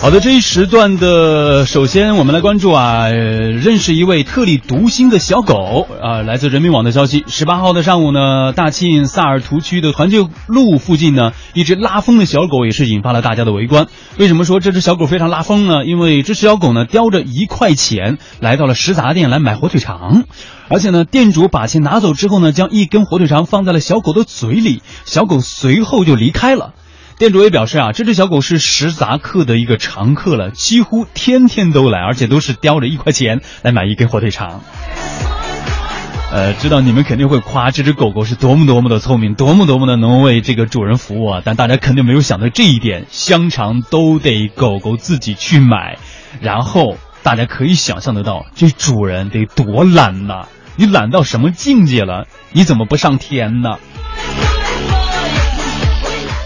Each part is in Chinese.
好的，这一时段的，首先我们来关注啊，认识一位特立独行的小狗啊。来自人民网的消息，十八号的上午呢，大庆萨尔图区的团结路附近呢，一只拉风的小狗也是引发了大家的围观。为什么说这只小狗非常拉风呢？因为这只小狗呢，叼着一块钱来到了食杂店来买火腿肠，而且呢，店主把钱拿走之后呢，将一根火腿肠放在了小狗的嘴里，小狗随后就离开了。店主也表示啊，这只小狗是食杂客的一个常客了，几乎天天都来，而且都是叼着一块钱来买一根火腿肠。呃，知道你们肯定会夸这只狗狗是多么多么的聪明，多么多么的能为这个主人服务啊，但大家肯定没有想到这一点，香肠都得狗狗自己去买，然后大家可以想象得到，这主人得多懒呐！你懒到什么境界了？你怎么不上天呢？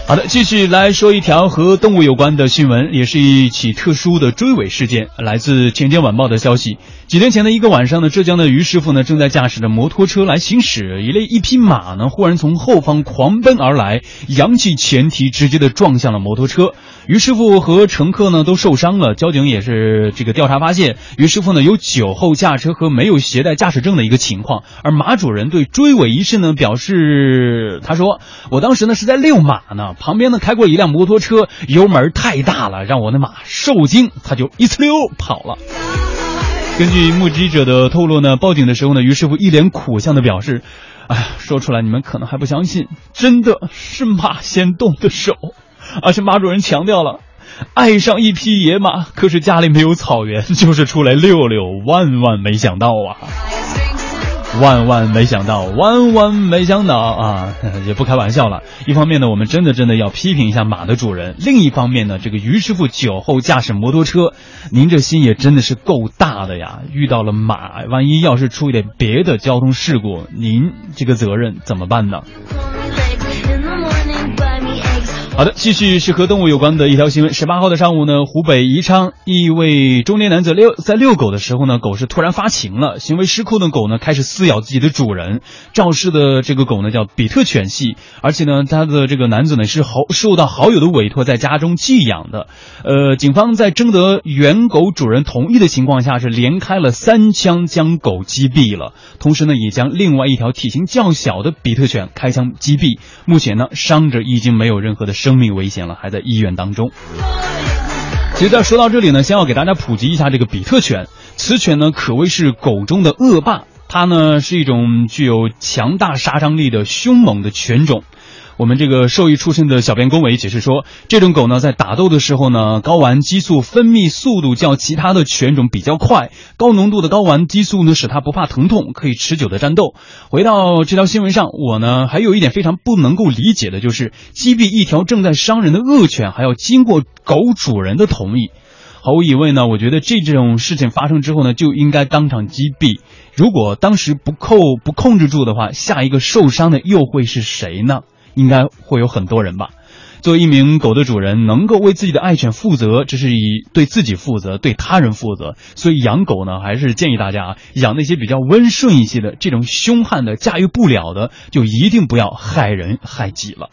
好的，继续来说一条和动物有关的新闻，也是一起特殊的追尾事件。来自《钱江晚报》的消息，几天前的一个晚上呢，浙江的于师傅呢正在驾驶着摩托车来行驶，一类一匹马呢忽然从后方狂奔而来，扬起前蹄，直接的撞向了摩托车。于师傅和乘客呢都受伤了，交警也是这个调查发现，于师傅呢有酒后驾车和没有携带驾驶证的一个情况，而马主人对追尾一事呢表示，他说我当时呢是在遛马呢，旁边呢开过一辆摩托车，油门太大了，让我的马受惊，他就一呲溜跑了。根据目击者的透露呢，报警的时候呢，于师傅一脸苦相的表示，哎呀，说出来你们可能还不相信，真的是马先动的手。而且马主任强调了，爱上一匹野马，可是家里没有草原，就是出来溜溜。万万没想到啊！万万没想到，万万没想到啊！也不开玩笑了。一方面呢，我们真的真的要批评一下马的主人；另一方面呢，这个于师傅酒后驾驶摩托车，您这心也真的是够大的呀！遇到了马，万一要是出一点别的交通事故，您这个责任怎么办呢？好的，继续是和动物有关的一条新闻。十八号的上午呢，湖北宜昌一位中年男子遛在遛狗的时候呢，狗是突然发情了，行为失控的狗呢开始撕咬自己的主人。肇事的这个狗呢叫比特犬系，而且呢，他的这个男子呢是好受到好友的委托在家中寄养的。呃，警方在征得原狗主人同意的情况下，是连开了三枪将狗击毙了，同时呢也将另外一条体型较小的比特犬开枪击毙。目前呢，伤者已经没有任何的。生命危险了，还在医院当中。其实，在说到这里呢，先要给大家普及一下这个比特犬。此犬呢，可谓是狗中的恶霸，它呢是一种具有强大杀伤力的凶猛的犬种。我们这个兽医出身的小编龚伟解释说，这种狗呢，在打斗的时候呢，睾丸激素分泌速度较其他的犬种比较快，高浓度的睾丸激素呢，使它不怕疼痛，可以持久的战斗。回到这条新闻上，我呢还有一点非常不能够理解的就是，击毙一条正在伤人的恶犬，还要经过狗主人的同意。毫无疑问呢，我觉得这种事情发生之后呢，就应该当场击毙。如果当时不扣不控制住的话，下一个受伤的又会是谁呢？应该会有很多人吧。作为一名狗的主人，能够为自己的爱犬负责，这是以对自己负责，对他人负责。所以养狗呢，还是建议大家啊，养那些比较温顺一些的。这种凶悍的、驾驭不了的，就一定不要害人害己了。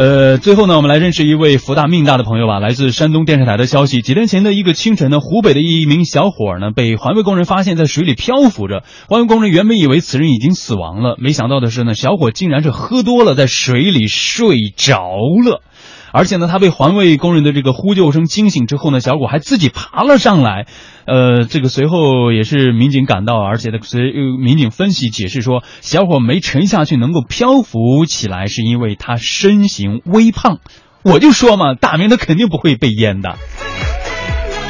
呃，最后呢，我们来认识一位福大命大的朋友吧。来自山东电视台的消息，几天前的一个清晨呢，湖北的一名小伙呢，被环卫工人发现在水里漂浮着。环卫工人原本以为此人已经死亡了，没想到的是呢，小伙竟然是喝多了，在水里睡着了。而且呢，他被环卫工人的这个呼救声惊醒之后呢，小伙还自己爬了上来。呃，这个随后也是民警赶到，而且呢，随民警分析解释说，小伙没沉下去能够漂浮起来，是因为他身形微胖。我就说嘛，大明他肯定不会被淹的。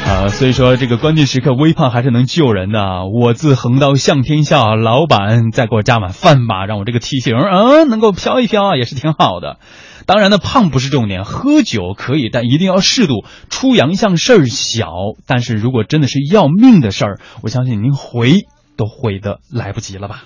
啊，所以说这个关键时刻微胖还是能救人的。我自横刀向天下，老板再给我加碗饭吧，让我这个体型啊能够飘一飘也是挺好的。当然呢，胖不是重点，喝酒可以，但一定要适度。出洋相事儿小，但是如果真的是要命的事儿，我相信您回都回的来不及了吧。